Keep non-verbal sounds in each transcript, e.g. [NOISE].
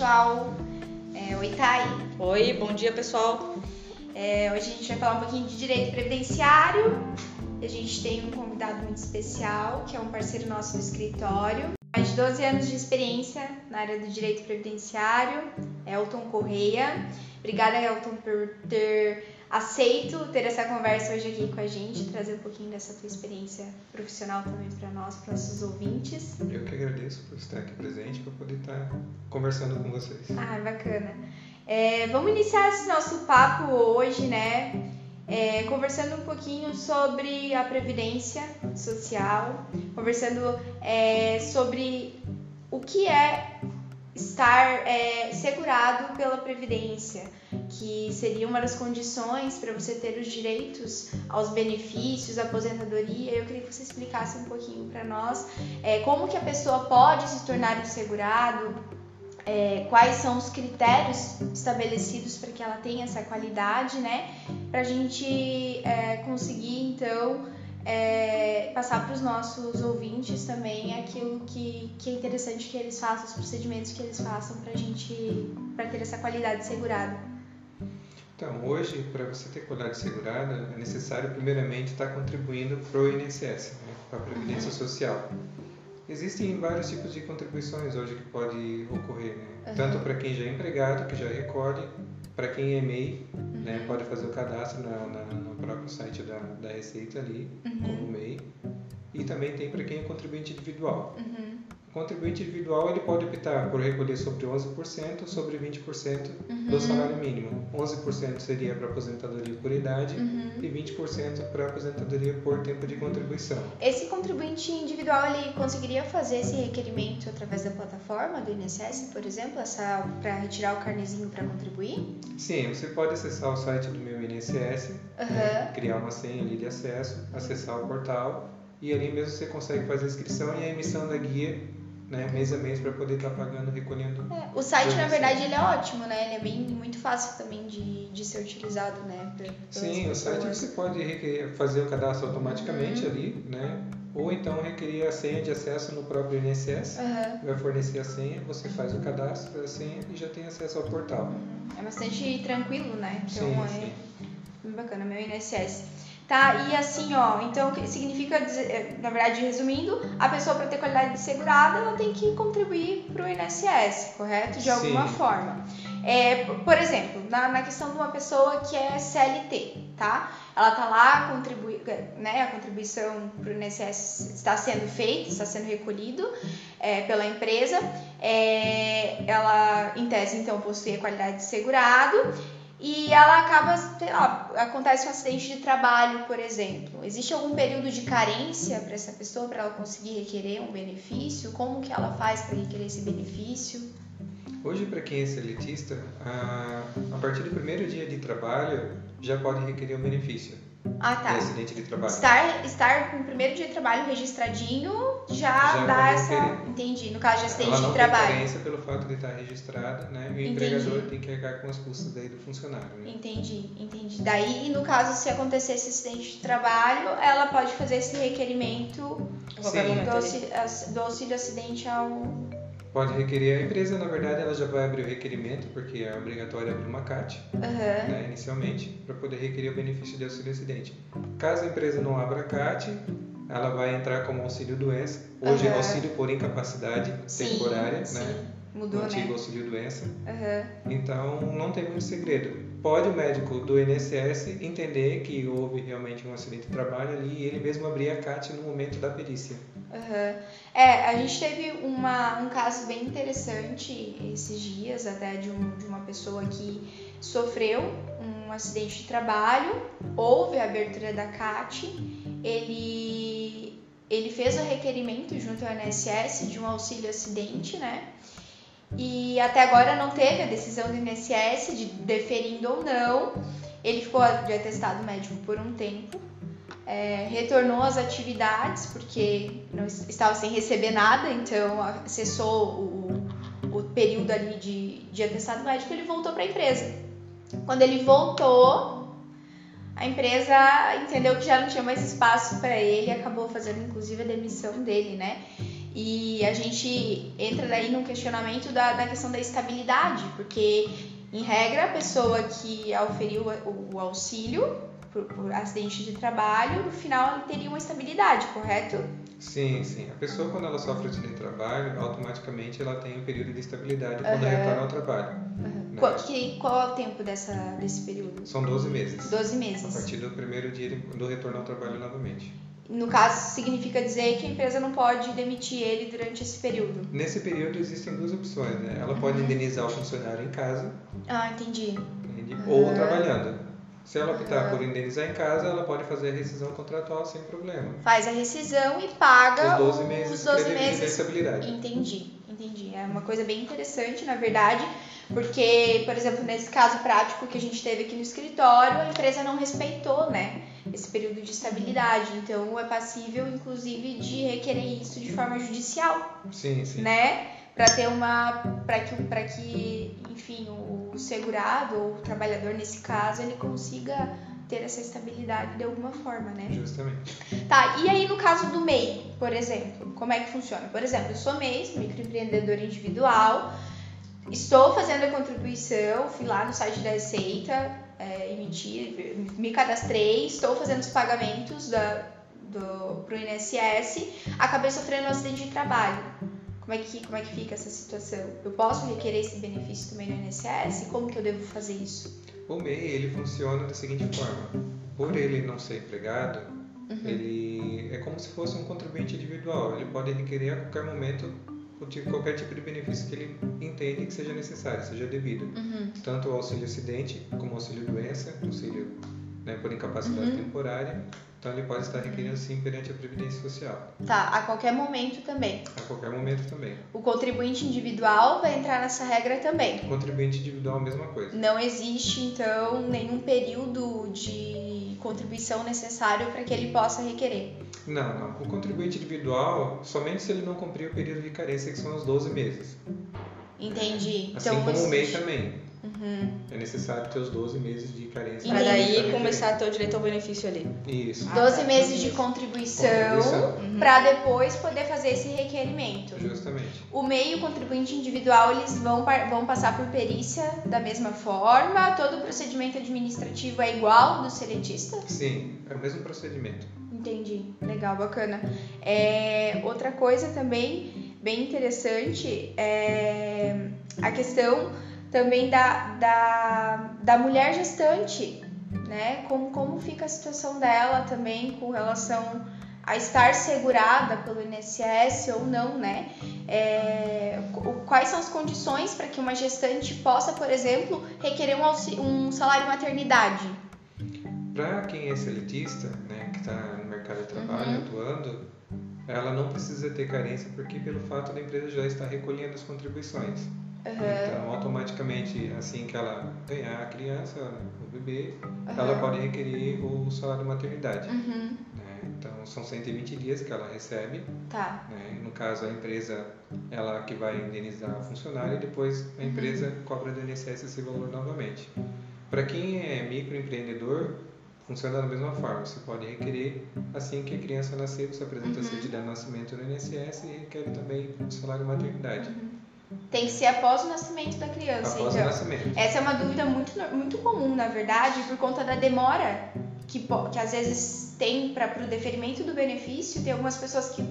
pessoal. É, oi, Thay. Oi, bom dia, pessoal. É, hoje a gente vai falar um pouquinho de direito previdenciário. A gente tem um convidado muito especial, que é um parceiro nosso do escritório. Mais de 12 anos de experiência na área do direito previdenciário, Elton Correia. Obrigada, Elton, por ter aceito ter essa conversa hoje aqui com a gente, trazer um pouquinho dessa tua experiência profissional também para nós, para nossos ouvintes. Eu que agradeço por estar aqui presente, para poder estar conversando com vocês. Ah, bacana. É, vamos iniciar esse nosso papo hoje, né? É, conversando um pouquinho sobre a previdência social, conversando é, sobre o que é estar é, segurado pela previdência, que seria uma das condições para você ter os direitos aos benefícios, aposentadoria. Eu queria que você explicasse um pouquinho para nós é, como que a pessoa pode se tornar um segurado, é, quais são os critérios estabelecidos para que ela tenha essa qualidade, né? Para a gente é, conseguir então é, passar para os nossos ouvintes também aquilo que, que é interessante que eles façam, os procedimentos que eles façam para gente, para ter essa qualidade segurada. Então, hoje, para você ter qualidade segurada, é necessário primeiramente estar contribuindo para o INSS, né, para a Previdência uhum. Social. Existem vários tipos de contribuições hoje que pode ocorrer, né? Uhum. Tanto para quem já é empregado, que já recolhe, para quem é MEI, uhum. né, pode fazer o cadastro na, na, no próprio site da, da Receita ali, uhum. como MEI. E também tem para quem é contribuinte individual. Uhum. O contribuinte individual ele pode optar por recolher sobre 11% sobre 20% uhum. do salário mínimo. 11% seria para aposentadoria por idade uhum. e 20% para aposentadoria por tempo de contribuição. Esse contribuinte individual ele conseguiria fazer esse requerimento através da plataforma do INSS, por exemplo, para retirar o carnezinho para contribuir? Sim, você pode acessar o site do meu INSS, uhum. né, criar uma senha ali de acesso, acessar o portal e ali mesmo você consegue fazer a inscrição e a emissão da guia né, mês a mês para poder estar tá pagando, recolhendo. É, o site, na verdade, ele é ótimo, né? Ele é bem muito fácil também de, de ser utilizado, né? Sim, pessoas. o site você pode fazer o cadastro automaticamente uhum. ali, né? Ou então requerer a senha de acesso no próprio INSS, uhum. vai fornecer a senha, você faz o cadastro da senha e já tem acesso ao portal. É bastante tranquilo, né? Então sim, é sim. bem bacana, meu INSS tá? E assim, ó, então significa, eh, na verdade, resumindo, a pessoa para ter qualidade de segurada, ela tem que contribuir para o INSS, correto? De alguma Sim. forma. É, por exemplo, na, na questão de uma pessoa que é CLT, tá? Ela tá lá, contribui, né, a contribuição para o INSS está sendo feita, está sendo recolhido é, pela empresa. É, ela, em tese, então, possui a qualidade de segurado e ela acaba, sei lá, acontece um acidente de trabalho, por exemplo. Existe algum período de carência para essa pessoa para ela conseguir requerer um benefício? Como que ela faz para requerer esse benefício? Hoje, para quem é seletista, a, a partir do primeiro dia de trabalho já pode requerer um benefício. Ah, tá. acidente de trabalho. Estar, estar com o primeiro dia de trabalho registradinho já, já dá essa. Entendi. No caso de acidente Ela não de trabalho. Tem pelo fato de estar registrada, né? E o entendi. empregador tem que arcar com os custos daí do funcionário. Né? Entendi, entendi. Daí, no caso, se acontecer esse acidente de trabalho, ela pode fazer esse requerimento do auxílio, do auxílio acidente ao Pode requerer, a empresa na verdade ela já vai abrir o requerimento, porque é obrigatório abrir uma CAT, uhum. né, inicialmente, para poder requerer o benefício de auxílio acidente. Caso a empresa não abra a CAT, ela vai entrar como auxílio doença, hoje uhum. é auxílio por incapacidade sim, temporária, sim. né? Mudou, o antigo né? auxílio doença. Uhum. Então não tem muito segredo pode o médico do INSS entender que houve realmente um acidente de trabalho ali e ele mesmo abrir a CAT no momento da perícia. Uhum. É, a gente teve uma, um caso bem interessante esses dias, até de, um, de uma pessoa que sofreu um acidente de trabalho, houve a abertura da CAT, ele, ele fez o requerimento junto ao INSS de um auxílio acidente, né? e até agora não teve a decisão do INSS de deferindo ou não. Ele ficou de atestado médico por um tempo, é, retornou às atividades porque não estava sem receber nada, então acessou o, o período ali de, de atestado médico, ele voltou para a empresa. Quando ele voltou, a empresa entendeu que já não tinha mais espaço para ele acabou fazendo inclusive a demissão dele, né? E a gente entra daí num questionamento da, da questão da estabilidade, porque, em regra, a pessoa que auferiu o, o auxílio por, por, acidente de trabalho, no final ela teria uma estabilidade, correto? Sim, sim. A pessoa, quando ela sofre acidente de trabalho, automaticamente ela tem um período de estabilidade quando uhum. retorna ao trabalho. Uhum. Né? Qual, que, qual é o tempo dessa, desse período? São 12 meses. 12 meses. A partir do primeiro dia do retorno ao trabalho novamente. No caso, significa dizer que a empresa não pode demitir ele durante esse período. Nesse período existem duas opções, né? Ela pode uhum. indenizar o funcionário em casa. Ah, entendi. Entende? Ou trabalhando. Se ela optar uhum. por indenizar em casa, ela pode fazer a rescisão contratual sem problema. Faz a rescisão e paga os 12 meses, os 12 meses de estabilidade. Entendi, entendi. É uma coisa bem interessante, na verdade, porque, por exemplo, nesse caso prático que a gente teve aqui no escritório, a empresa não respeitou, né? esse período de estabilidade. Então é passível, inclusive, de requerer isso de forma judicial. Sim, sim. Né? Para ter uma. para que, pra que, enfim, o segurado ou o trabalhador, nesse caso, ele consiga ter essa estabilidade de alguma forma, né? Justamente. Tá, e aí no caso do MEI, por exemplo, como é que funciona? Por exemplo, eu sou MEI, microempreendedor individual, estou fazendo a contribuição, fui lá no site da Receita, é, emitir, me cadastrei, estou fazendo os pagamentos da, do, pro INSS, acabei sofrendo um acidente de trabalho. Como é, que, como é que fica essa situação? Eu posso requerer esse benefício também no INSS? Como que eu devo fazer isso? O MEI, ele funciona da seguinte forma. Por ele não ser empregado, uhum. ele é como se fosse um contribuinte individual. Ele pode requerer a qualquer momento qualquer tipo de benefício que ele entende que seja necessário, seja devido. Uhum. Tanto o auxílio acidente, como o auxílio doença, auxílio né, por incapacidade uhum. temporária. Então ele pode estar requerendo sim perante a Previdência Social. Tá, a qualquer momento também. A qualquer momento também. O contribuinte individual vai entrar nessa regra também. O contribuinte individual a mesma coisa. Não existe então nenhum período de contribuição necessário para que ele possa requerer. Não, não. O contribuinte individual, somente se ele não cumprir o período de carência, que são os 12 meses. Entendi. Assim então, como o MEI também. Uhum. É necessário ter os 12 meses de carência. Para daí começar a ter o direito ao benefício ali. Isso. 12 ah, tá. meses de contribuição, contribuição. Uhum. para depois poder fazer esse requerimento. Justamente. O MEI e o contribuinte individual, eles vão, vão passar por perícia da mesma forma? Todo o procedimento administrativo é igual do seletista? Sim, é o mesmo procedimento. Entendi. Legal, bacana. É, outra coisa também bem interessante é a questão também da, da, da mulher gestante, né? Como, como fica a situação dela também com relação a estar segurada pelo INSS ou não, né? É, quais são as condições para que uma gestante possa, por exemplo, requerer um, um salário maternidade? Para quem é seletista, né, que está no mercado de trabalho uhum. atuando, ela não precisa ter carência porque pelo fato da empresa já estar recolhendo as contribuições. Uhum. Então, automaticamente, assim que ela ganhar a criança, o bebê, uhum. ela pode requerer o salário de maternidade. Uhum. Né? Então, são 120 dias que ela recebe. Tá. Né? No caso, a empresa ela que vai indenizar o funcionário e depois a empresa cobra do INSS esse valor novamente. Para quem é microempreendedor, funciona da mesma forma. Você pode requerer assim que a criança nascer, você apresenta uhum. a certidão de nascimento no INSS e requer também o salário maternidade. Uhum. Tem que ser após o nascimento da criança. Após então, o nascimento. Essa é uma dúvida muito, muito comum, na verdade, por conta da demora que, que às vezes tem para o deferimento do benefício. Tem algumas pessoas que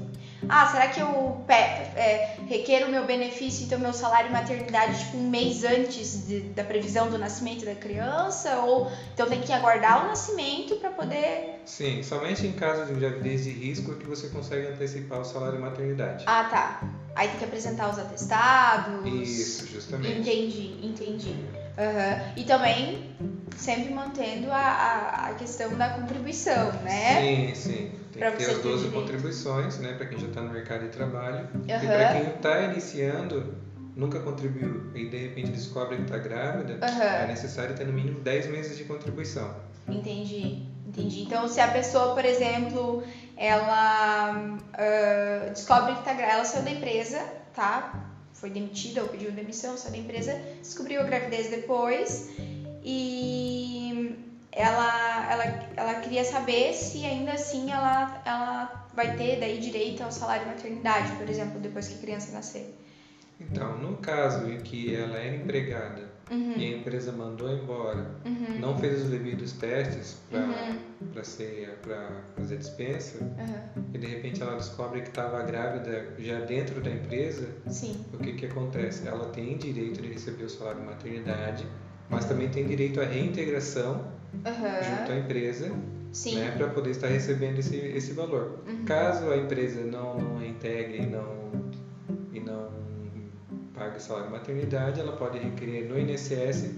ah, será que eu é, requero o meu benefício, então meu salário maternidade tipo um mês antes de, da previsão do nascimento da criança? Ou então tem que aguardar o nascimento para poder. Sim, somente em caso de gravidez de risco é que você consegue antecipar o salário maternidade. Ah, tá. Aí tem que apresentar os atestados. Isso, justamente. Entendi, entendi. Uhum. E também sempre mantendo a, a, a, questão da contribuição, né? Sim, sim. Tem pra que ter as 12 direito. contribuições, né? Para quem já está no mercado de trabalho. Uhum. E para quem está iniciando, nunca contribuiu e de repente descobre que está grávida, uhum. é necessário ter no mínimo 10 meses de contribuição. Entendi, entendi. Então, se a pessoa, por exemplo, ela uh, descobre que está grávida, ela saiu da empresa, tá? Foi demitida ou pediu demissão, saiu da empresa, descobriu a gravidez depois e ela, ela, ela queria saber se ainda assim ela, ela vai ter daí direito ao salário maternidade, por exemplo, depois que a criança nascer. Então, no caso em que ela era empregada Uhum. e a empresa mandou embora, Uhum. não fez os devidos testes para Uhum. ser fazer dispensa, Uhum. e de repente ela descobre que estava grávida já dentro da empresa, Sim. o que que acontece? Ela tem direito de receber o salário maternidade, mas também tem direito à reintegração junto Uhum. à empresa, né, para poder estar recebendo esse, esse valor. Uhum. Caso a empresa não, não reintegre e não, e não pague o salário maternidade, ela pode requerer no INSS,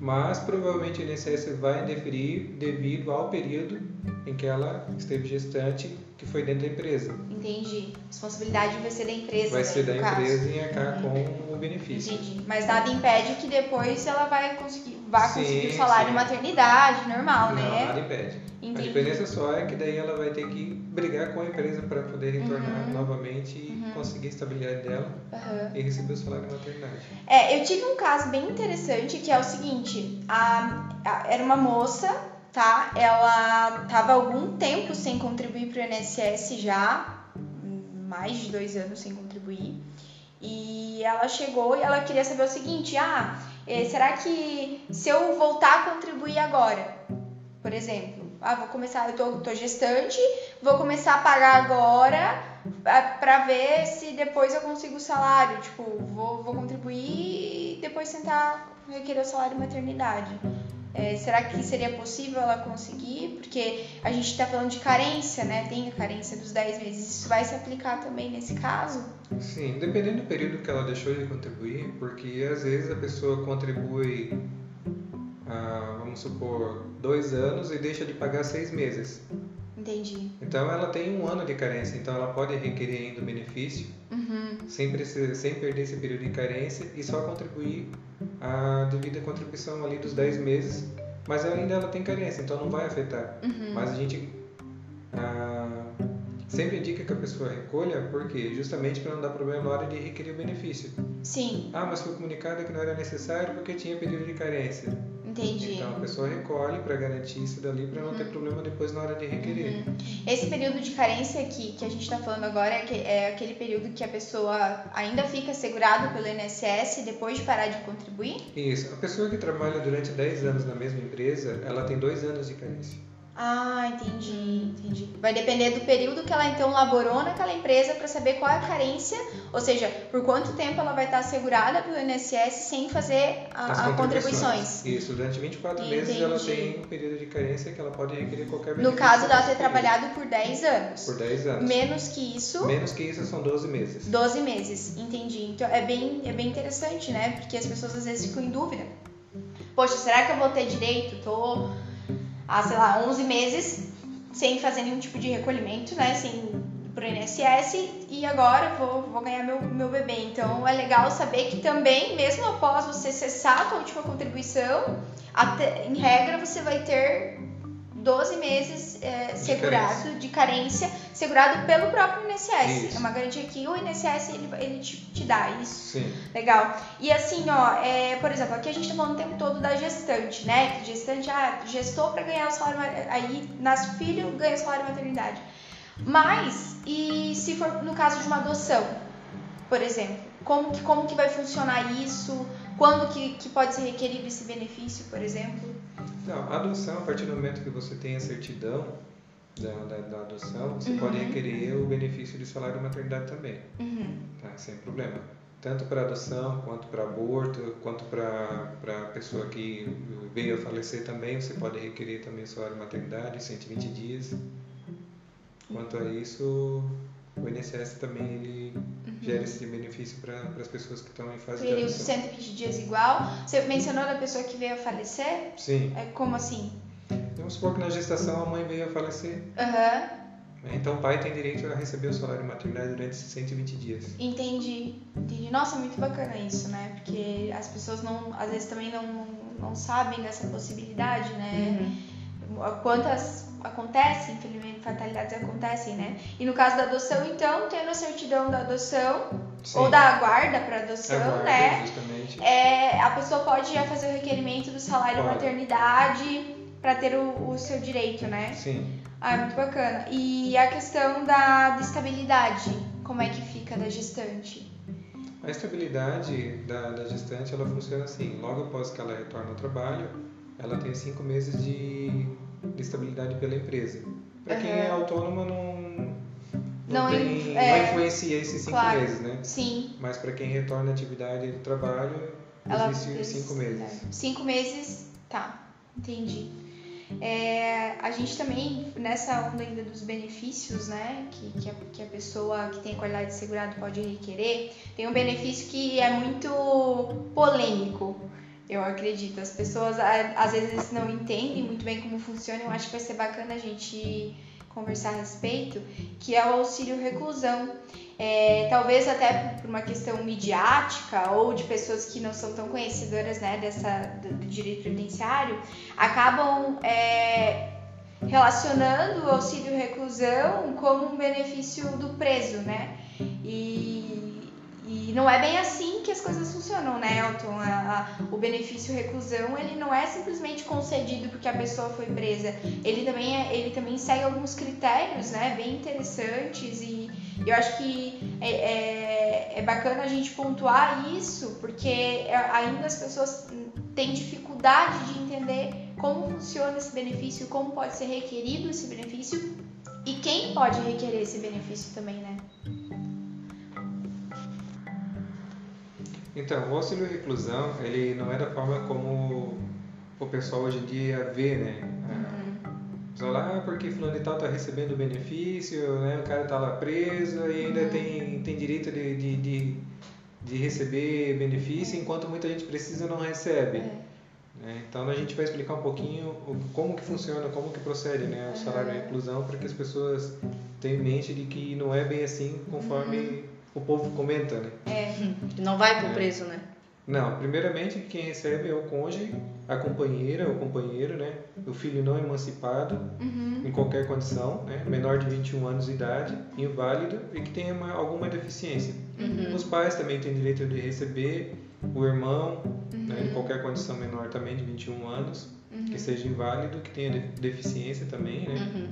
mas provavelmente o INSS vai indeferir devido ao período em que ela esteve gestante, que foi dentro da empresa. Entendi. Responsabilidade vai ser da empresa. Vai daí, ser da no caso. empresa em arcar com o benefício. Entendi. Mas nada impede que depois ela vai conseguir, vá Sim, conseguir o salário sim. maternidade normal, Não, né? nada impede. A Entendi. diferença só é que daí ela vai ter que brigar com a empresa para poder retornar Uhum. novamente e Uhum. conseguir a estabilidade dela e receber o salário maternidade. É, eu tive um caso bem interessante que é o seguinte: a, a- era uma moça, tá? Ela tava algum tempo sem contribuir para o INSS já, mais de dois anos sem contribuir. E ela chegou e ela queria saber o seguinte: ah, eh, será que se eu voltar a contribuir agora, por exemplo, ah, vou começar, eu tô, tô gestante, vou começar a pagar agora ah, pra ver se depois eu consigo o salário. Tipo, vou, vou contribuir e depois tentar requerer o salário maternidade. É, será que seria possível ela conseguir? Porque a gente tá falando de carência, né? Tem a carência dos 10 meses. Isso vai se aplicar também nesse caso? Sim, dependendo do período que ela deixou de contribuir, porque às vezes a pessoa contribui, ah, vamos supor, dois anos e deixa de pagar seis meses. Entendi. Então ela tem um ano de carência, então ela pode requerer ainda o benefício Uhum. sem, precisar, sem perder esse período de carência e só contribuir a devida contribuição ali dos 10 meses, mas ainda ela tem carência, então não vai afetar. Uhum. Mas a gente ah, sempre indica que a pessoa recolha, porque justamente para não dar problema na hora de requerer o benefício. Sim, Ah, mas foi comunicado que não era necessário porque tinha período de carência. Entendi. Então a pessoa recolhe para garantir isso dali para não ter Uhum. problema depois na hora de requerer. Uhum. Esse período de carência aqui que a gente está falando agora é, que- é aquele período que a pessoa ainda fica segurado pelo INSS depois de parar de contribuir? Isso. A pessoa que trabalha durante 10 anos na mesma empresa, ela tem dois anos de carência. Ah, entendi, entendi. Vai depender do período que ela então laborou naquela empresa para saber qual é a carência, ou seja, por quanto tempo ela vai estar segurada pelo INSS sem fazer a, As a contribuições. Isso, durante 24 meses ela Entendi. tem um período de carência que ela pode requerer qualquer No benefício caso dela ter trabalhado por 10 anos. Por 10 anos. Menos que isso, Menos que isso são 12 meses. 12 meses, entendi. Então é bem, é bem interessante, né? Porque as pessoas às vezes ficam em dúvida. Poxa, será que eu vou ter direito? Tô há, sei lá, 11 meses sem fazer nenhum tipo de recolhimento, né? Sem pro INSS e agora vou, vou ganhar meu, meu bebê. Então é legal saber que também, mesmo após você cessar a tua última contribuição, até, em regra você vai ter 12 meses é, segurado de carência, segurado pelo próprio INSS. Isso. É uma garantia que o INSS ele, ele te, te dá isso. Sim. Legal. E assim, ó, é, por exemplo, aqui a gente tá falando o tempo todo da gestante, né? Que gestante, ah, gestou pra ganhar o salário, aí nasce filho, ganha o salário maternidade. Mas, e se for no caso de uma adoção, por exemplo, como que, como que vai funcionar isso? Quando que, que pode ser requerido esse benefício, por exemplo? Então, a adoção, a partir do momento que você tem a certidão da, da, da adoção, você Uhum. pode requerer o benefício de salário maternidade também, Uhum. tá? Sem problema. Tanto para adoção, quanto para aborto, quanto para a pessoa que veio a falecer também, você pode requerer também o salário maternidade, 120 dias. Quanto a isso, o INSS também ele gera esse benefício para as pessoas que estão em fase de Período de adoção. 120 dias igual. Você mencionou da pessoa que veio a falecer? Sim. É como assim? Vamos supor que na gestação a mãe veio a falecer. Aham. né? Então o pai tem direito a receber o salário maternidade durante esses 120 dias. Entendi, entendi. Nossa, muito bacana isso, né? Porque as pessoas não, às vezes também não, não sabem dessa possibilidade, né? Uhum. Quantas acontecem, infelizmente, fatalidades acontecem, né? E no caso da adoção, então, tendo a certidão da adoção Sim. ou da guarda para adoção, Aguarda, né? Justamente. É, a pessoa pode já fazer o requerimento do salário Pode. maternidade para ter o, o seu direito, né? Sim. Ah, é muito bacana. E a questão da, da estabilidade, como é que fica da gestante? A estabilidade da, da gestante ela funciona assim: logo após que ela retorna ao trabalho, ela tem cinco meses de estabilidade pela empresa. Para quem é Aham. autônoma, não, não, Não tem, é, não influencia esses cinco claro. meses, né? Sim, Mas para quem retorna à atividade do trabalho, ela existe cinco meses. Cinco meses, tá, entendi. É, a gente também, nessa onda ainda dos benefícios, né, que, que, a, que a pessoa que tem qualidade de segurado pode requerer, tem um benefício que é muito polêmico, eu acredito. As pessoas às vezes não entendem muito bem como funciona, eu acho que vai ser bacana a gente conversar a respeito, que é o auxílio reclusão. É, talvez até por uma questão midiática ou de pessoas que não são tão conhecedoras né, dessa, do, do direito previdenciário, acabam é, relacionando o auxílio reclusão como um benefício do preso, né? E, e não é bem assim que as coisas funcionam, né, Elton? A- a- o benefício reclusão, ele não é simplesmente concedido porque a pessoa foi presa. Ele também, é- ele também segue alguns critérios, né, bem interessantes e eu acho que é, é, é bacana a gente pontuar isso, porque é- ainda as pessoas têm dificuldade de entender como funciona esse benefício, como pode ser requerido esse benefício e quem pode requerer esse benefício também, né? Então, o auxílio reclusão, ele não é da forma como o pessoal hoje em dia vê, né? Só lá, ah, porque fulano e tal tá recebendo benefício, né? O cara tá lá preso e ainda tem, tem direito de, de, de, de receber benefício, enquanto muita gente precisa não recebe. É. né? Então a gente vai explicar um pouquinho como que funciona, como que procede né, o salário de reclusão para que as pessoas tenham em mente de que não é bem assim conforme o povo comenta, né? Não vai pro É. preso, né? Não, primeiramente quem recebe é o cônjuge, a companheira, o companheiro, né? O filho não emancipado, Uhum. em qualquer condição, né? Menor de 21 anos de idade, inválido e que tenha uma- alguma deficiência. Uhum. Os pais também têm direito de receber, o irmão, Uhum. né? em qualquer condição menor também de 21 anos, que seja inválido, que tenha de- deficiência também, né?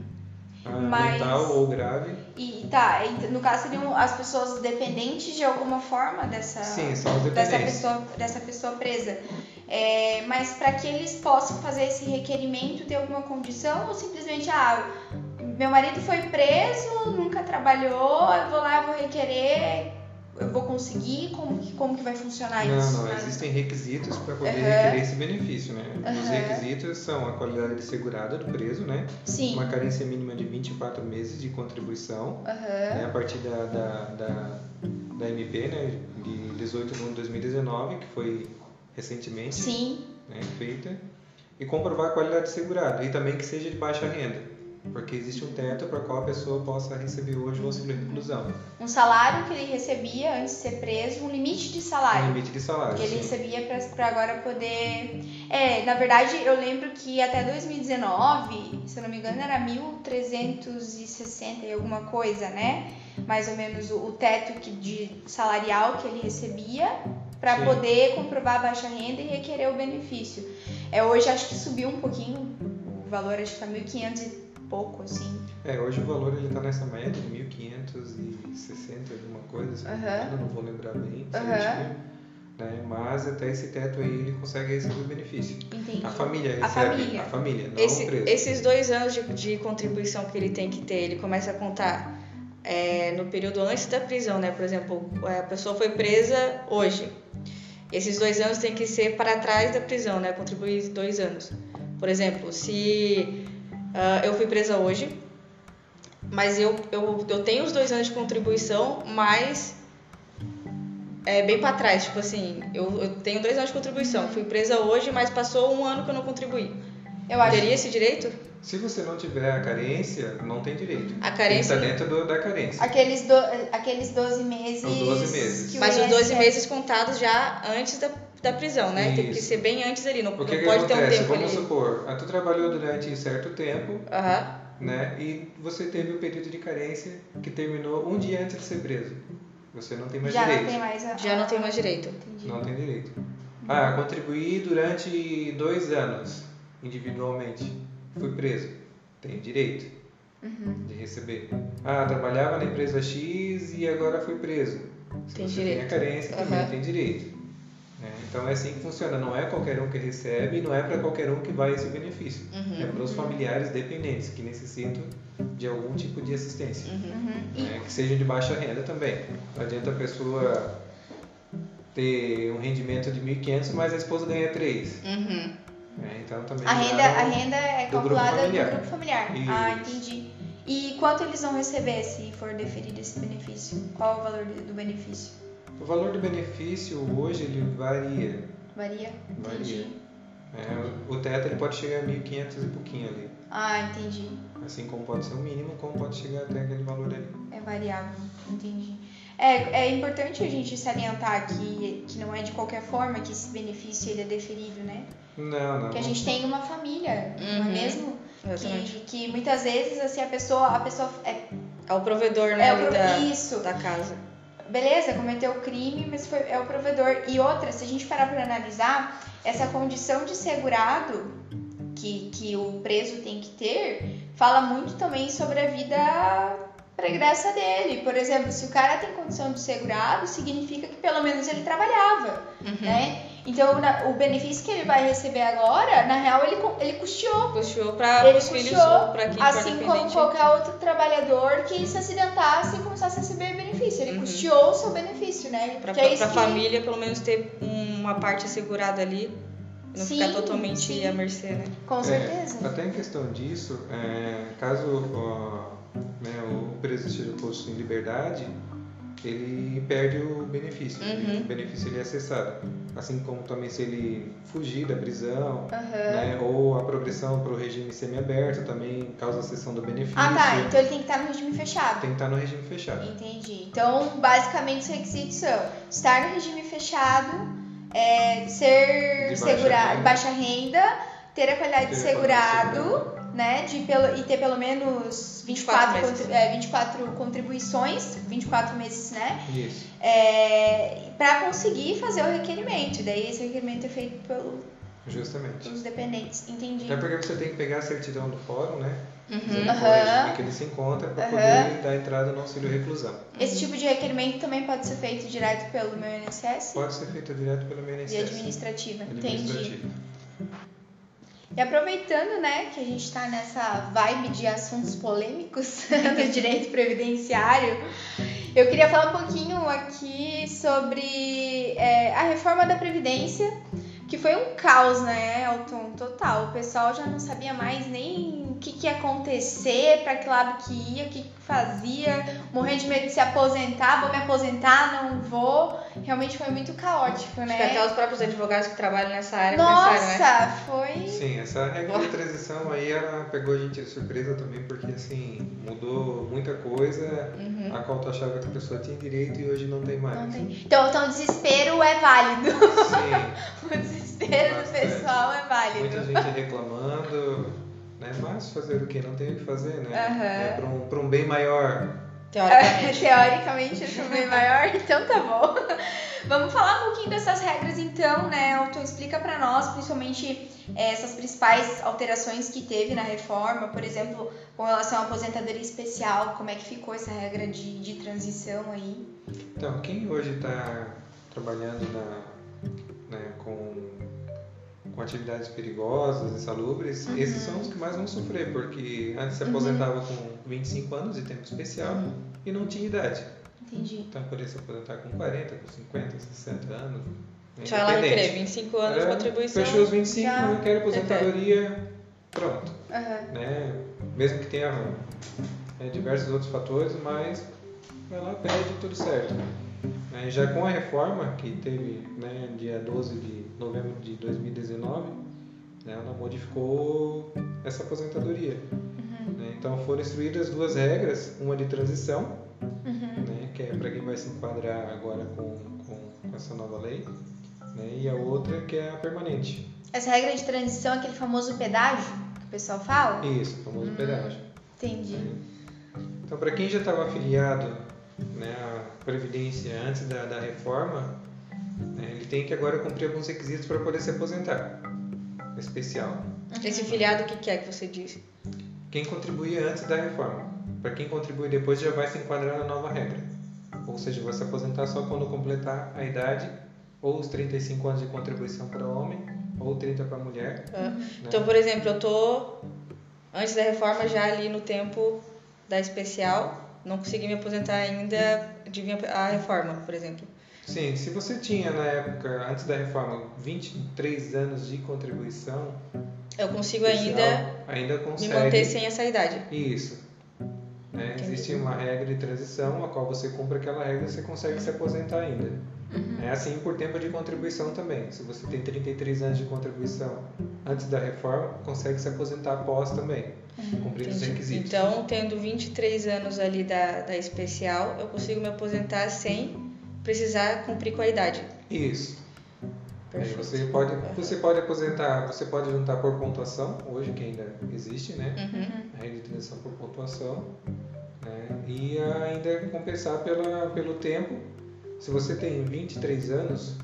Ah, Mas- Mental ou grave. E tá, no caso seriam as pessoas dependentes de alguma forma dessa, Sim, são os dessa, pessoa, dessa pessoa presa. É, mas para que eles possam fazer esse requerimento, tem alguma condição ou simplesmente, ah, meu marido foi preso, nunca trabalhou, eu vou lá, eu vou requerer, eu vou conseguir? Como que, como que vai funcionar Não, isso? não, existem requisitos para poder Aham. requerer esse benefício, né? Os Aham. requisitos são a qualidade segurada do preso, né? Sim. Uma carência mínima de 24 meses de contribuição, Aham. né? a partir da, da, da, da MP, né? De 18 de junho de 2019, que foi recentemente Sim. né, feita, e comprovar a qualidade segurada, e também que seja de baixa renda, porque existe um teto para qual a pessoa possa receber hoje o auxílio reclusão, Um salário que ele recebia antes de ser preso, um limite de um salário. limite de salário. Que ele sim. recebia pra agora poder. É, na verdade, eu lembro que até 2019, se eu não me engano, era 1.360 e alguma coisa, né? Mais ou menos o, o teto que, de salarial que ele recebia para poder comprovar a baixa renda e requerer o benefício. É, hoje acho que subiu um pouquinho o valor, acho que tá 1.500 e pouco, assim. É, hoje o valor ele tá nessa média de 1.560, alguma coisa, assim, eu não vou lembrar bem né? Mas até esse teto aí ele consegue receber o benefício. Entendi. A família recebe, A família. a família, não Esse- o preso. esses dois anos de, de contribuição que ele tem que ter, ele começa a contar é, no período antes da prisão, né? Por exemplo, a pessoa foi presa hoje. Esses dois anos tem que ser para trás da prisão, né? Contribuir dois anos. Por exemplo, se ah, eu fui presa hoje, mas eu, eu, eu tenho os dois anos de contribuição, mas é bem para trás. Tipo assim, eu, eu tenho dois anos de contribuição. Fui presa hoje, mas passou um ano que eu não contribuí. Eu acho Teria esse direito? Se você não tiver a carência, não tem direito. A carência- Está dentro do- da carência. Aqueles, do, aqueles 12 meses. Os 12 meses. Mas os 12 INSS meses contados já antes da, da prisão, né? Tem que Isso. ser bem antes ali, não, O não que, que pode ter um tempo Vamos ali. supor, ah, tu trabalhou durante certo tempo, né? E você teve o período de carência que terminou um dia antes de ser preso. Você não tem mais já direito. não tem mais a, Já não tem mais direito. Entendi. Não tem direito. Ah, contribuí durante dois anos. Individualmente. Fui preso. Tem direito Uhum. de receber. Ah, trabalhava na empresa X e agora fui preso. Se Tem você direito. tem a carência, também Aham. tem direito. né? Então é assim que funciona. Não é qualquer um que recebe e não é para qualquer um que vai esse benefício. Uhum. É para os familiares dependentes que necessitam de algum tipo de assistência. Uhum. Uhum. Né? Que seja de baixa renda também. Não adianta a pessoa ter um rendimento de 1.500, mas a esposa ganha 3. Uhum. Né? Então também a renda, já- a renda é do grupo calculada familiar. do grupo familiar. Ah, Isso. entendi. E quanto eles vão receber se for deferido esse benefício? Qual o valor do do benefício? O valor do benefício hoje ele varia. Varia? Varia. Entendi. É, o teto ele pode chegar a 1.500 e pouquinho ali. Ah, entendi. Assim como pode ser o mínimo, como pode chegar até aquele valor ali. É variável, entendi. É, é importante a gente salientar que, que não é de qualquer forma que esse benefício ele é deferido, né? Não, não. Que a gente tem uma família, não é Uhum. mesmo? Exatamente. Que, que muitas vezes assim a pessoa, a pessoa é, É o provedor, né? é o pro- da, isso. da casa. beleza, cometeu o crime, mas foi, é o provedor. E outra, se a gente parar para analisar, essa condição de segurado que, que o preso tem que ter, fala muito também sobre a vida pregressa dele. Por exemplo, se o cara tem condição de segurado, significa que pelo menos ele trabalhava, Uhum. né? Então, na- o benefício que ele vai receber agora, na real, ele, ele custeou. Puxou para Ele os filhos para quem for Assim como qualquer outro trabalhador que se acidentasse e começasse a receber benefício. Ele Uhum. custeou o seu benefício, né? Que é que- família, pelo menos, ter uma parte assegurada ali. Não Sim, ficar totalmente sim. à mercê, né? Com certeza. É, até em questão disso, é, caso ó, né, o preso esteja posto em liberdade, ele perde o benefício. Uhum. O benefício ele é acessado. Assim como também se ele fugir da prisão, Aham. né, ou a progressão para o regime semiaberto também causa a cessão do benefício. Ah, tá. Então ele tem que estar no regime fechado. Tem que estar no regime fechado. Entendi. Então, basicamente, os requisitos são estar no regime fechado, é, ser De segurado, baixa renda, ter a qualidade de Ter a qualidade de segurado, né? De pelo, e ter pelo menos 24, 24 meses. contri- é, 24 contribuições, 24 meses, né? Isso. É, para conseguir fazer o requerimento. Daí esse requerimento é feito pelo, Justamente. pelos dependentes. Entendi. Até porque você tem que pegar a certidão do fórum, né? Uhum. Regime que ele se encontra para Aham. poder dar entrada no auxílio reclusão. Esse tipo de requerimento também pode ser feito direto pelo meu INSS Pode ser feito direto pelo meu e INSS. administrativa. Entendi. E aproveitando, né, que a gente tá nessa vibe de assuntos polêmicos [LAUGHS] do direito previdenciário, eu queria falar um pouquinho aqui sobre é, a reforma da Previdência, que foi um caos, né, Elton? Total. O pessoal já não sabia mais nem que, que ia acontecer, para que lado que ia, o que, que fazia, morrendo de medo de se aposentar, vou me aposentar, não vou. Realmente foi muito caótico, Acho né? que até os próprios advogados que trabalham nessa área pensaram, né? Nossa, foi. Sim, essa regra de transição aí ela pegou a gente de surpresa também, porque assim, mudou muita coisa, Uhum. a qual tu achava que a pessoa tinha direito e hoje não tem mais. Não tem. Então, então o desespero é válido. Sim, [LAUGHS] O desespero do Bastante. pessoal é válido. muita gente reclamando, né? Mas fazer o que? Não tem o que fazer, né? Aham. É para um, pra um bem maior. Teoricamente. [LAUGHS] Teoricamente, eu bem maior, então tá bom. [LAUGHS] Vamos falar um pouquinho dessas regras então, né? Elton, explica pra nós, principalmente eh, essas principais alterações que teve na reforma, por exemplo, com relação à aposentadoria especial, como é que ficou essa regra de, de transição aí? Então, quem hoje está trabalhando na, né, com, com atividades perigosas, insalubres, Uhum. esses são os que mais vão sofrer, porque antes se Uhum. aposentava com 25 anos de tempo especial e não tinha idade. Entendi. Então poderia se aposentar com 40, com 50, 60 anos. Você vai lá independente. 25 anos de É, contribuição. Fechou os 25, Já. eu quero aposentadoria, pronto. Né? Mesmo que tenha né, diversos outros fatores, mas vai lá, pede tudo certo. Né, Já com a reforma que teve né, dia 12 de novembro de 2019, né, ela modificou essa aposentadoria. Uhum. né? Então foram instruídas duas regras, uma de transição, Uhum. né, que é para quem vai se enquadrar agora com, com, com essa nova lei, né, e a outra que é a permanente. Essa regra de transição é aquele famoso pedágio que o pessoal fala? Isso, o famoso pedágio. Entendi. Então, para quem já estava afiliado né, à Previdência antes da, da reforma, né, ele tem que agora cumprir alguns requisitos para poder se aposentar. Especial. Esse filiado, o que que é que você disse? Quem contribuía antes da reforma. Para quem contribui depois já vai se enquadrar na nova regra. Ou seja, vai se aposentar só quando completar a idade ou os 35 anos de contribuição para homem ou 30 para a mulher. Ah, né? Então, por exemplo, eu tô antes da reforma já ali no tempo da especial, não consegui me aposentar ainda de vir a reforma, por exemplo. Sim, se você tinha na época, antes da reforma, 23 anos de contribuição, Eu consigo ainda ainda me consegue. manter sem essa idade. Isso. Né? Existe uma regra de transição, a qual você cumpre aquela regra você consegue se aposentar ainda. É assim por tempo de contribuição também. Se você tem 33 anos de contribuição antes da reforma, consegue se aposentar após também, cumprindo os requisitos. Então, tendo 23 anos ali da, da especial, eu consigo me aposentar sem precisar cumprir com a idade. Isso. Aí Perfeito. você pode, você pode aposentar, você pode juntar por pontuação, hoje que ainda existe, né? Uhum. A transição por pontuação. Né? E ainda compensar pela, pelo tempo. Se você tem 23 anos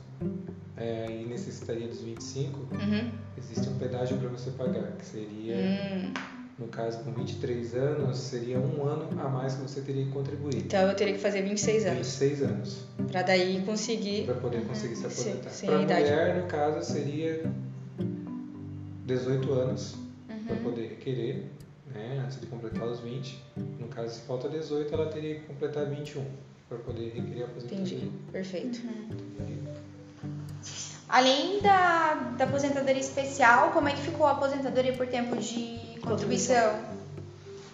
é, e necessitaria dos 25, Uhum. existe um pedágio para você pagar, que seria, Hum. No caso, com 23 anos, seria um ano a mais que você teria que contribuir. Então, eu teria que fazer 26 anos 26 anos, para daí conseguir. para poder conseguir se aposentar. sim, Para mulher, no caso, seria 18 anos para Uhum. poder requerer, né, antes de completar os 20. No caso, se falta 18, ela teria que completar 21 para poder requerer a aposentadoria. Entendi. Perfeito. Além da, da aposentadoria especial, como é que ficou a aposentadoria por tempo de contribuição?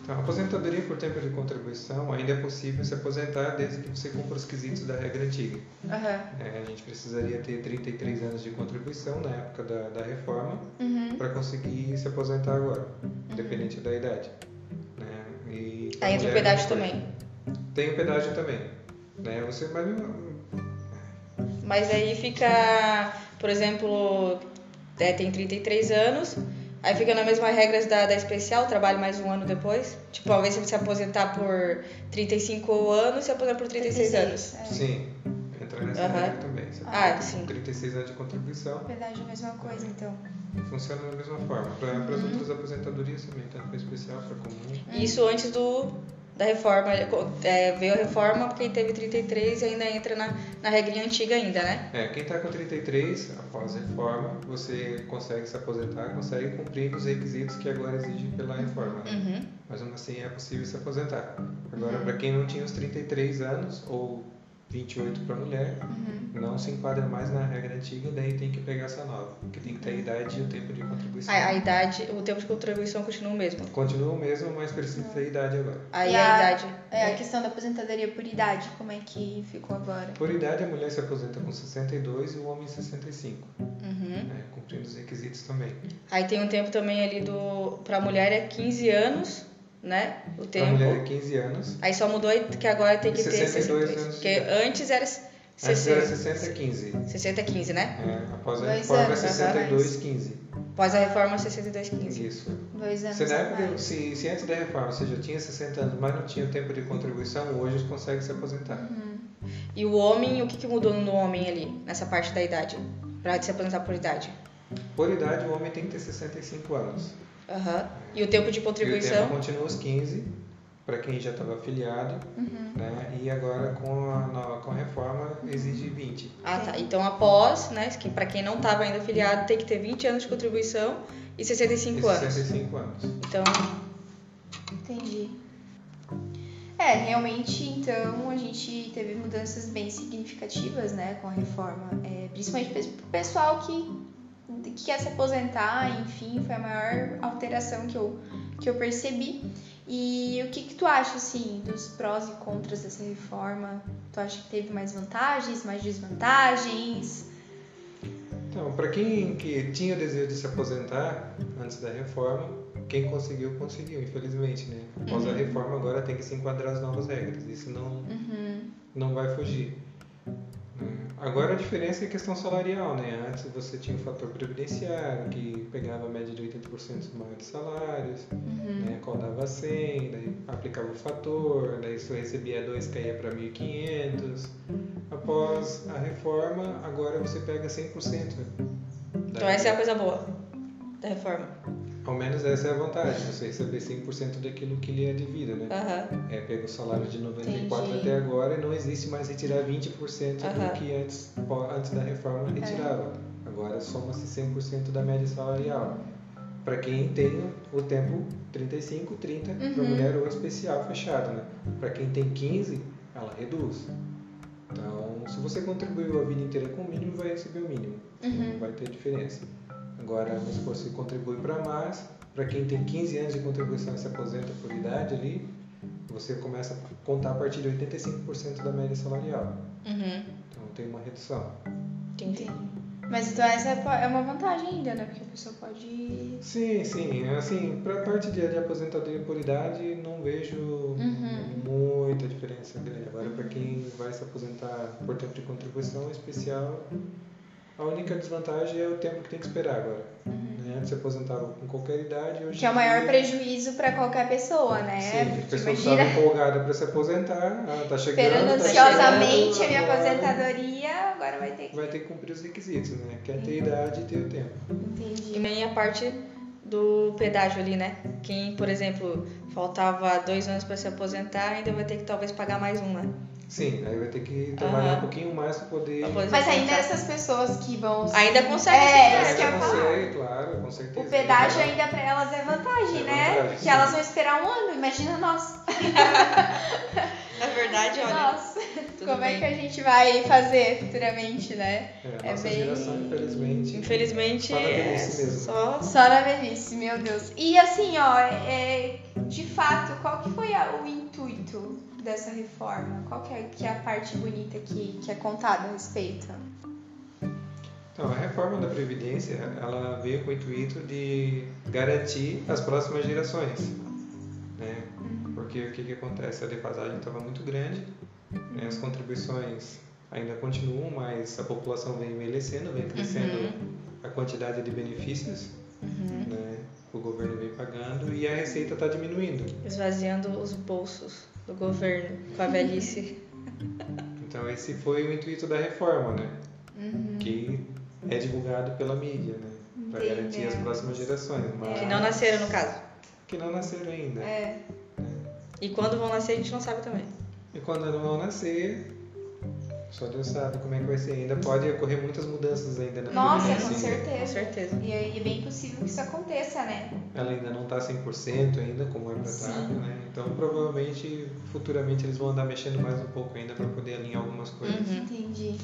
Então, a aposentadoria por tempo de contribuição ainda é possível se aposentar desde que você cumpra os quesitos da regra antiga. Aham. É, a gente precisaria ter 33 anos de contribuição na época da, da reforma Uhum. para conseguir se aposentar agora, independente da idade. Né? E Aí entra o pedágio também. Tem o pedágio também. Né? Você, mas, Mas aí fica, por exemplo, é, tem 33 anos, aí fica nas mesmas regras da, da especial, trabalha mais um ano depois. Tipo, ao invés de se aposentar por 35 anos, se aposenta por 36 anos. É. sim, entra nessa Aham. regra também. Você Ah, sim. 36 anos de contribuição, Verdade, a mesma coisa, então. funciona da mesma forma. Para as outras aposentadorias também, tanto para especial, para comum. Isso antes do, da reforma. É, veio a reforma, quem teve 33 ainda entra na, na regrinha antiga ainda, né? É, quem está com 33, após a reforma, você consegue se aposentar, consegue cumprir os requisitos que agora exigem pela reforma. né? Uhum. Mas assim é possível se aposentar. Agora, para quem não tinha os 33 anos, ou 28 para mulher, Uhum. não se enquadra mais na regra antiga, daí tem que pegar essa nova, que tem que ter a idade e o tempo de contribuição. A, a idade, o tempo de contribuição continua o mesmo. Continua o mesmo, mas precisa ter a idade agora. Aí E a, a- idade. É, a questão da aposentadoria por idade, como é que ficou agora? Por idade, a mulher se aposenta com 62 e o homem 65, Uhum. né, cumprindo os requisitos também. Aí tem um tempo também ali do. Pra mulher é 15 anos, né? O Para tempo. mulher é 15 anos, Aí só mudou que agora tem que ter 62 63. anos Porque antes era antes era 60, 60 15. 60 15, né? É, após a Dois reforma é anos, 62 15. Após a reforma 62 15. Isso. Dois anos Se, na época, se, se antes da reforma você já tinha 60 anos, mas não tinha o tempo de contribuição, hoje você consegue se aposentar. Uhum. E o homem, o que, que mudou no homem ali, nessa parte da idade? Pra se aposentar por idade. Por idade, o homem tem que ter 65 anos. Aham. E o tempo de E o contribuição? tempo continua os 15, para quem já estava afiliado, Uhum. né? e agora com a, na- com a reforma exige 20. Ah, tá. Então após, né? Que pra quem não tava ainda afiliado, tem que ter 20 anos de contribuição e 65 E anos. 65 anos. Então, Entendi. É, realmente, então, a gente teve mudanças bem significativas, né, com a reforma. É, principalmente para o pessoal que, que quer se aposentar, enfim, foi a maior alteração que eu, que eu percebi. E o que, que tu acha, assim, dos prós e contras dessa reforma? Tu acha que teve mais vantagens, mais desvantagens? Então, para quem que tinha o desejo de se aposentar antes da reforma, quem conseguiu, conseguiu, infelizmente, né? Após a reforma, agora tem que se enquadrar as novas regras. Isso não, Uhum. não vai fugir. Agora a diferença é a questão salarial, né? Antes você tinha o fator previdenciário, que pegava a média de 80% dos maiores salários, Uhum. né? Qual dava 100, daí aplicava o fator, daí se eu recebia 2 caía para 1.500. Após a reforma, agora você pega 100%. então essa é a coisa boa da reforma. Ao menos essa é a vantagem, você receber 100% daquilo que lhe é devido, né? Aham. É, pega o salário de 94 Entendi. até agora e não existe mais retirar 20% Aham. do que antes, antes da reforma retirava. Agora soma-se 100% da média salarial. Para quem tem o tempo 35, 30, para Uhum. mulher ou especial fechado, né? Para quem tem 15, ela reduz. Então, se você contribuiu a vida inteira com o mínimo, vai receber o mínimo. Uhum. Não vai ter diferença. Agora, se você contribui para mais, para quem tem 15 anos de contribuição e se aposenta por idade ali, você começa a contar a partir de 85% da média salarial. Uhum. Então tem uma redução. Entendi. Mas então essa é é uma vantagem ainda, né? Porque a pessoa pode. Sim, sim. Assim, para a parte de, de aposentadoria por idade, não vejo Uhum. muita diferença grande. Agora, para quem vai se aposentar por tempo de contribuição especial, a única desvantagem é o tempo que tem que esperar agora. Né? Antes se aposentava com qualquer idade, hoje Uhum. Que é o maior dia- prejuízo para qualquer pessoa, né? Sim, a pessoa imagina estava empolgada para se aposentar, ela tá chegando, esperando tá ansiosamente a minha agora aposentadoria, agora vai ter que. Vai ter que cumprir os requisitos, né? Quer Uhum. ter idade e ter o tempo. E Entendi. também a parte do pedágio ali, né? Quem, por exemplo, faltava dois anos para se aposentar, ainda vai ter que talvez pagar mais um, né? Sim, aí vai ter que trabalhar Aham. um pouquinho mais para poder. Pra poder- Mas ainda essas pessoas que vão. Ainda consegue É, isso que eu consegue, claro, com certeza. O pedágio ainda para elas é vantagem, É né? vantagem, Porque sim. elas vão esperar um ano, imagina nós. [LAUGHS] Na verdade, olha. Nossa, como é bem. que a gente vai fazer futuramente, né? É, É nossa bem- geração, infelizmente. Infelizmente, Só na é velhice mesmo. só Só na velhice, meu Deus. E assim, ó, é, de fato, qual que foi a- o intuito dessa reforma? Qual que é, que é a parte bonita que, que é contada a respeito? Então, a reforma da Previdência, ela veio com o intuito de garantir as próximas gerações. Né? Porque o que, que acontece? A defasagem estava muito grande, né? as contribuições ainda continuam, mas a população vem envelhecendo, vem crescendo a quantidade de benefícios uhum, né? que o governo vem pagando e a receita está diminuindo. esvaziando os bolsos do governo com a velhice. Então, esse foi o intuito da reforma, né? Uhum. que é divulgado pela mídia, né? Para garantir as próximas gerações. Mas... Que não nasceram, no caso. Que não nasceram ainda. É. E quando vão nascer, a gente não sabe também. E quando não vão nascer, só Deus sabe como é que vai ser. Ainda pode ocorrer muitas mudanças ainda na Nossa, Previdência. com Com certeza. certeza. E aí é bem possível que isso aconteça, né? Ela ainda não está 100% ainda, como é para estar, Sim. né? Então, provavelmente, futuramente eles vão andar mexendo mais um pouco ainda para poder alinhar algumas coisas. Uhum. Entendi.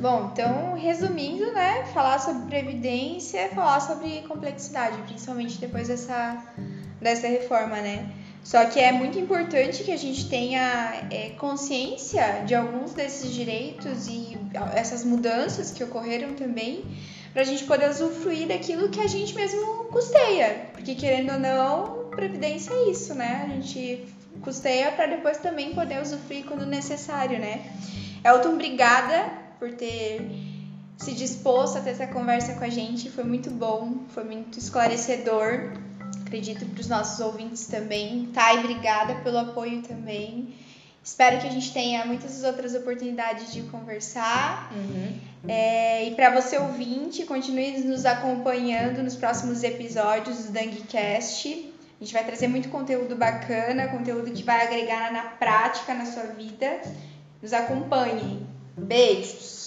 Bom, então, resumindo, né? Falar sobre previdência, falar sobre complexidade, principalmente depois dessa, dessa reforma, né? Só que é muito importante que a gente tenha é, consciência de alguns desses direitos e essas mudanças que ocorreram também, para a gente poder usufruir daquilo que a gente mesmo custeia. Porque, querendo ou não, previdência é isso, né? A gente custeia para depois também poder usufruir quando necessário, né? Elton, obrigada por ter se disposto a ter essa conversa com a gente. Foi muito bom, foi muito esclarecedor. Acredito para os nossos ouvintes também. Thay, obrigada pelo apoio também. Espero que a gente tenha muitas outras oportunidades de conversar. Uhum. É, e para você ouvinte, continue nos acompanhando nos próximos episódios do DangCast. A gente vai trazer muito conteúdo bacana, conteúdo que vai agregar na prática na sua vida. Nos acompanhem. Beijos!